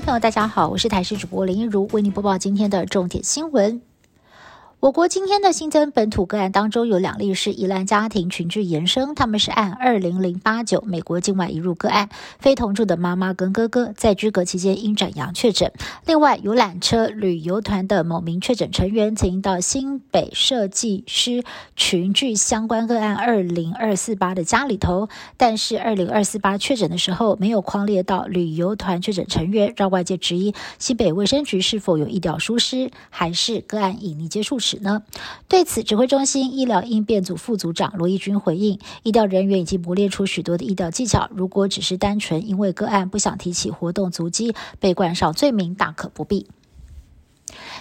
朋友，大家好，我是台视主播林一如，为您播报今天的重点新闻。我国今天的新增本土个案当中，有两例是宜兰家庭群聚延伸，他们是按二零零八九美国境外移入个案，非同住的妈妈跟哥哥在居隔期间因转阳确诊。另外，游览车旅游团的某名确诊成员曾到新北设计师群聚相关个案二零二四八的家里头，但是二零二四八确诊的时候没有框列到旅游团确诊成员，让外界质疑新北卫生局是否有意调疏失，还是个案隐匿接触史。呢？对此，指挥中心医疗应变组副组长罗义军回应：，医疗人员已经磨练出许多的医疗技巧，如果只是单纯因为个案不想提起活动足迹，被冠上罪名，大可不必。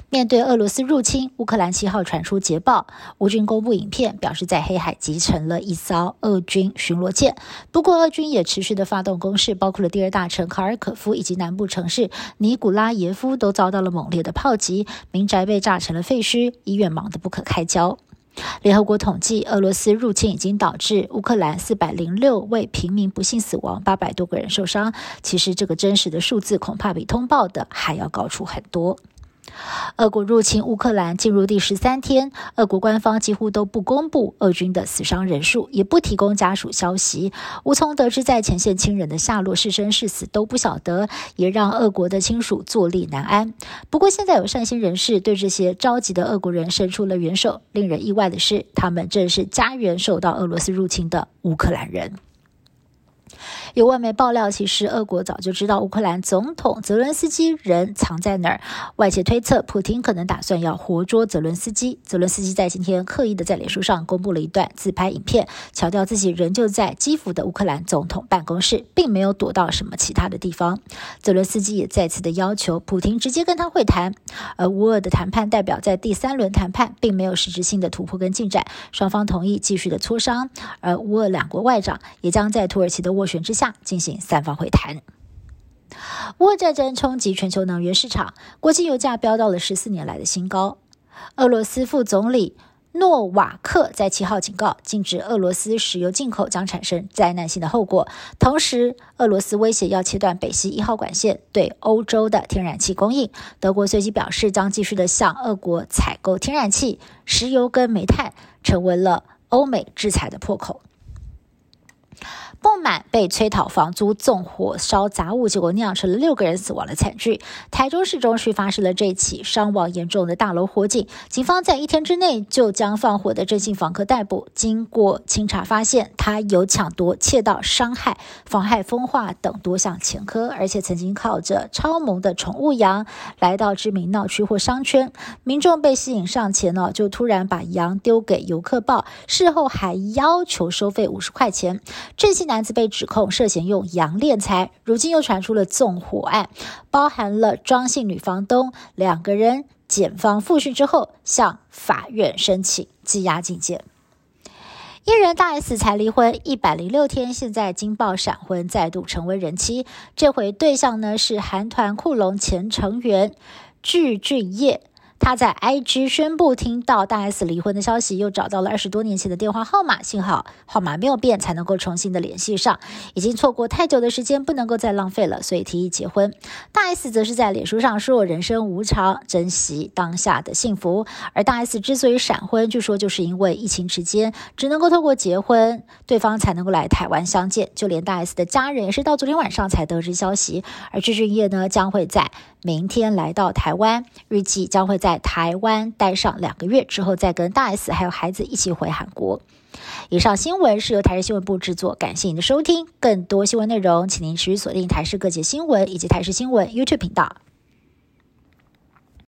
面对俄罗斯入侵，乌克兰七号传出捷报，乌军公布影片，表示在黑海集成了一艘俄军巡逻舰。不过，俄军也持续的发动攻势，包括了第二大城卡尔可夫以及南部城市尼古拉耶夫都遭到了猛烈的炮击，民宅被炸成了废墟，医院忙得不可开交。联合国统计，俄罗斯入侵已经导致乌克兰四百零六位平民不幸死亡，八百多个人受伤。其实，这个真实的数字恐怕比通报的还要高出很多。俄国入侵乌克兰进入第十三天，俄国官方几乎都不公布俄军的死伤人数，也不提供家属消息，无从得知在前线亲人的下落是生是死都不晓得，也让俄国的亲属坐立难安。不过，现在有善心人士对这些着急的俄国人伸出了援手。令人意外的是，他们正是家园受到俄罗斯入侵的乌克兰人。有外媒爆料，其实俄国早就知道乌克兰总统泽伦斯基人藏在哪儿。外界推测，普京可能打算要活捉泽伦斯基。泽伦斯基在今天刻意的在脸书上公布了一段自拍影片，强调自己仍旧在基辅的乌克兰总统办公室，并没有躲到什么其他的地方。泽伦斯基也再次的要求普京直接跟他会谈。而乌俄的谈判代表在第三轮谈判并没有实质性的突破跟进展，双方同意继续的磋商。而乌俄两国外长也将在土耳其的斡旋之下。进行三方会谈。乌俄战争冲击全球能源市场，国际油价飙到了十四年来的新高。俄罗斯副总理诺瓦克在七号警告，禁止俄罗斯石油进口将产生灾难性的后果。同时，俄罗斯威胁要切断北溪一号管线对欧洲的天然气供应。德国随即表示，将继续的向俄国采购天然气、石油跟煤炭，成为了欧美制裁的破口。不满被催讨房租、纵火烧杂物，结果酿成了六个人死亡的惨剧。台中市中区发生了这起伤亡严重的大楼火警，警方在一天之内就将放火的郑姓房客逮捕。经过清查，发现他有抢夺、窃盗、伤害、妨害风化等多项前科，而且曾经靠着超萌的宠物羊来到知名闹区或商圈。民众被吸引上前呢，就突然把羊丢给游客抱，事后还要求收费五十块钱。郑姓男。男子被指控涉嫌用洋敛财，如今又传出了纵火案，包含了庄姓女房东两个人。检方复讯之后，向法院申请羁押禁见。艺人大 S 才离婚一百零六天，现在惊爆闪婚，再度成为人妻。这回对象呢是韩团酷龙前成员具俊晔。他在 IG 宣布听到大 S 离婚的消息，又找到了二十多年前的电话号码，幸好号码没有变，才能够重新的联系上。已经错过太久的时间，不能够再浪费了，所以提议结婚。大 S 则是在脸书上说：“人生无常，珍惜当下的幸福。”而大 S 之所以闪婚，据说就是因为疫情期间只能够透过结婚，对方才能够来台湾相见。就连大 S 的家人也是到昨天晚上才得知消息。而具俊晔呢，将会在明天来到台湾，预计将会在。台湾待上两个月之后，再跟大 S 还有孩子一起回韩国。以上新闻是由台视新闻部制作，感谢您的收听。更多新闻内容，请您持续锁定台视各界新闻以及台视新闻 YouTube 频道。